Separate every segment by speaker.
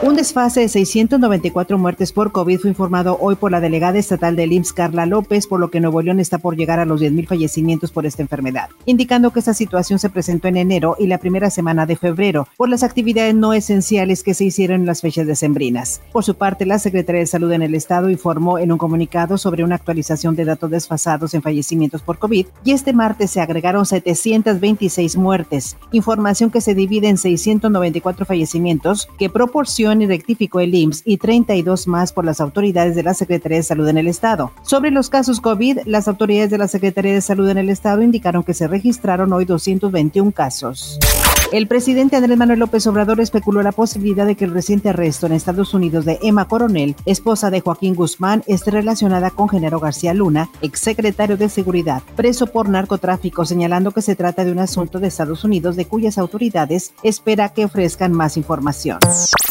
Speaker 1: Un desfase de 694 muertes por COVID fue informado hoy por la delegada estatal del IMSS, Carla López, por lo que Nuevo León está por llegar a los 10.000 fallecimientos por esta enfermedad, indicando que esta situación se presentó en enero y la primera semana de febrero por las actividades no esenciales que se hicieron en las fechas decembrinas. Por su parte, la Secretaría de Salud en el Estado informó en un comunicado sobre una actualización de datos desfasados en fallecimientos por COVID y este martes se agregaron 726 muertes, información que se divide en 694 fallecimientos que proporciona y rectificó el IMSS y 32 más por las autoridades de la Secretaría de Salud en el Estado. Sobre los casos COVID, las autoridades de la Secretaría de Salud en el Estado indicaron que se registraron hoy 221 casos. El presidente Andrés Manuel López Obrador especuló la posibilidad de que el reciente arresto en Estados Unidos de Emma Coronel, esposa de Joaquín Guzmán, esté relacionada con Genaro García Luna, exsecretario de Seguridad, preso por narcotráfico, señalando que se trata de un asunto de Estados Unidos de cuyas autoridades espera que ofrezcan más información.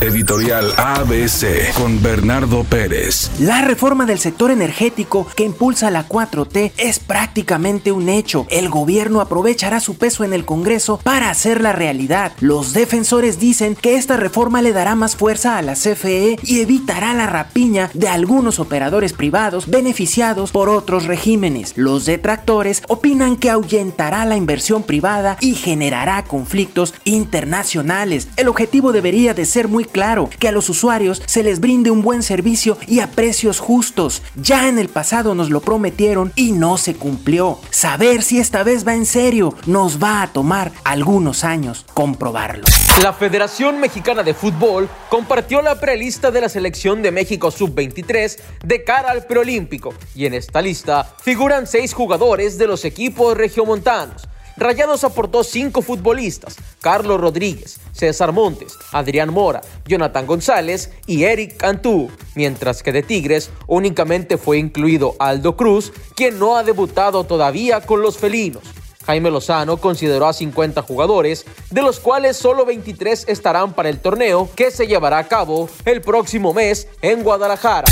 Speaker 2: Editorial ABC con Bernardo Pérez.
Speaker 3: La reforma del sector energético que impulsa la 4T es prácticamente un hecho. El gobierno aprovechará su peso en el Congreso para hacerla realidad. Los defensores dicen que esta reforma le dará más fuerza a la CFE y evitará la rapiña de algunos operadores privados beneficiados por otros regímenes. Los detractores opinan que ahuyentará la inversión privada y generará conflictos internacionales. El objetivo debería de ser muy claro, que a los usuarios se les brinde un buen servicio y a precios justos. Ya en el pasado nos lo prometieron y no se cumplió. Saber si esta vez va en serio nos va a tomar algunos años comprobarlo.
Speaker 4: La Federación Mexicana de Fútbol compartió la prelista de la selección de México Sub-23 de cara al preolímpico y en esta lista figuran seis jugadores de los equipos regiomontanos. Rayados aportó cinco futbolistas, Carlos Rodríguez, César Montes, Adrián Mora, Jonathan González y Eric Cantú, mientras que de Tigres únicamente fue incluido Aldo Cruz, quien no ha debutado todavía con los felinos. Jaime Lozano consideró a 50 jugadores, de los cuales solo 23 estarán para el torneo que se llevará a cabo el próximo mes en Guadalajara.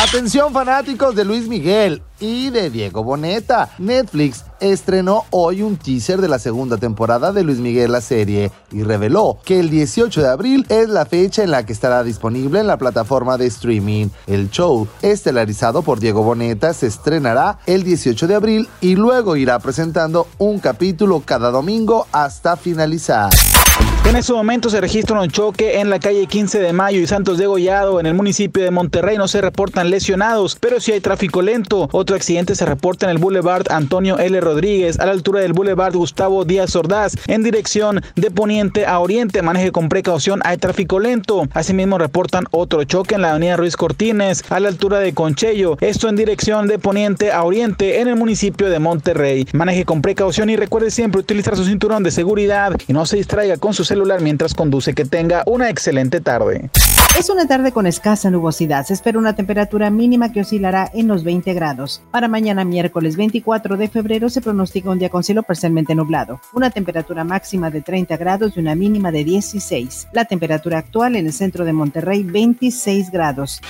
Speaker 5: Atención fanáticos de Luis Miguel y de Diego Boneta. Netflix estrenó hoy un teaser de la segunda temporada de Luis Miguel la serie y reveló que el 18 de abril es la fecha en la que estará disponible en la plataforma de streaming. El show, estelarizado por Diego Boneta, se estrenará el 18 de abril y luego irá presentando un capítulo cada domingo hasta finalizar.
Speaker 6: En ese momento se registra un choque en la calle 15 de Mayo y Santos de Gollado en el municipio de Monterrey. No se reportan lesionados, pero sí hay tráfico lento. Otro accidente se reporta en el Boulevard Antonio L. Rodríguez, a la altura del Boulevard Gustavo Díaz Ordaz, en dirección de poniente a oriente. Maneje con precaución, hay tráfico lento. Asimismo, reportan otro choque en la avenida Ruiz Cortines, a la altura de Conchello. Esto en dirección de poniente a oriente en el municipio de Monterrey. Maneje con precaución y recuerde siempre utilizar su cinturón de seguridad y no se distraiga con su celular mientras conduce. Que tenga una excelente tarde.
Speaker 1: Es una tarde con escasa nubosidad. Se espera una temperatura mínima que oscilará en los 20 grados. Para mañana miércoles 24 de febrero se pronostica un día con cielo parcialmente nublado. Una temperatura máxima de 30 grados y una mínima de 16. La temperatura actual en el centro de Monterrey 26 grados.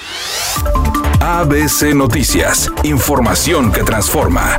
Speaker 2: ABC Noticias. Información que transforma.